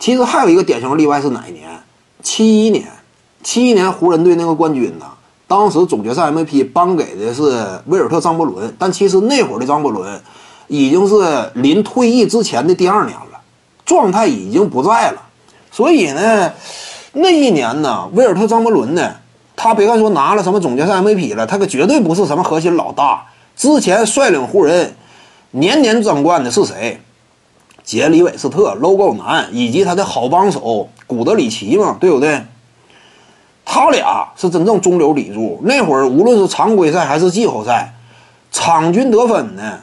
其实还有一个典型例外是哪一年？七一年，七一年湖人队那个冠军呢？当时总决赛 MVP 颁给的是威尔特·张伯伦，但其实那会儿的张伯伦已经是临退役之前的第二年了，状态已经不在了。所以呢，那一年呢，威尔特·张伯伦呢，他别看说拿了什么总决赛 MVP 了，他可绝对不是什么核心老大。之前率领湖人年年争冠的是谁？杰里·韦斯特、Logo 男以及他的好帮手古德里奇嘛，对不对？他俩是真正中流砥柱。那会儿无论是常规赛还是季后赛，场均得分呢，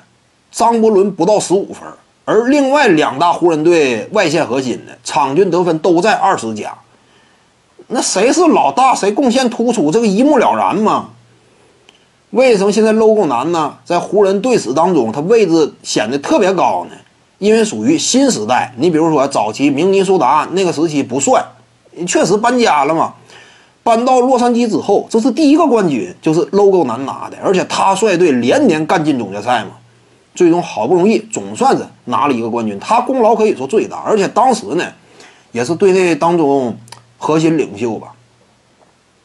张伯伦不到十五分，而另外两大湖人队外线核心呢，场均得分都在二十加。那谁是老大，谁贡献突出，这个一目了然嘛。为什么现在 Logo 男呢，在湖人队史当中，他位置显得特别高呢？因为属于新时代。你比如说早期明尼苏达那个时期不算，确实搬家了嘛。搬到洛杉矶之后，这是第一个冠军，就是 Logo 难拿的，而且他率队连年干进总决赛嘛，最终好不容易总算是拿了一个冠军，他功劳可以说最大，而且当时呢，也是队内当中核心领袖吧，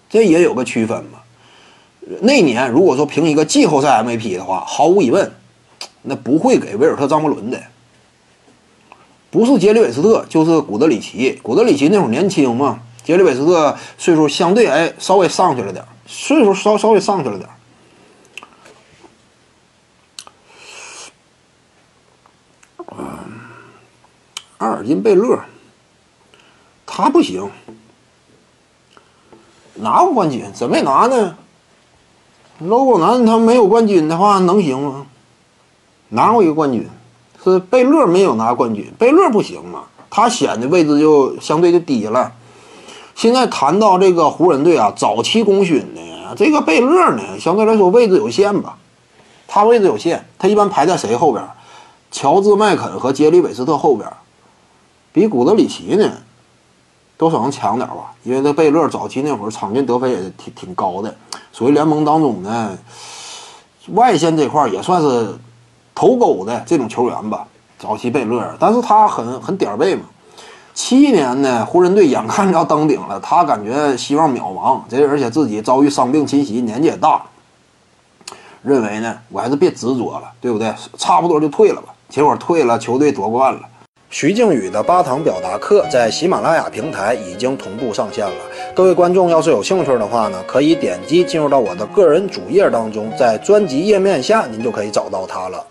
这也有个区分嘛。那年如果说评一个季后赛 MVP 的话，毫无疑问，那不会给威尔特·张伯伦的，不是杰里·韦斯特，就是古德里奇。古德里奇那会儿年轻嘛。杰里韦斯特岁数相对哎稍微上去了点岁数稍稍微上去了点阿尔金贝勒，他不行，拿过冠军，怎么没拿呢？logo 男他没有冠军的话能行吗？拿过一个冠军，是贝勒没有拿冠军，贝勒不行嘛，他显得位置就相对就低了。现在谈到这个湖人队啊，早期功勋呢这个贝勒呢，相对来说位置有限吧，他位置有限，他一般排在谁后边？乔治麦肯和杰里韦斯特后边，比古德里奇呢，多少能强点吧？因为这贝勒早期那会儿场均得分也挺挺高的，属于联盟当中呢外线这块也算是头钩的这种球员吧。早期贝勒，但是他很很点儿背嘛。七年呢，湖人队眼看着要登顶了，他感觉希望渺茫，这而且自己遭遇伤病侵袭，年纪也大，认为呢，我还是别执着了，对不对？差不多就退了吧。结果退了，球队夺冠了。徐静宇的八堂表达课在喜马拉雅平台已经同步上线了，各位观众要是有兴趣的话呢，可以点击进入到我的个人主页当中，在专辑页面下您就可以找到它了。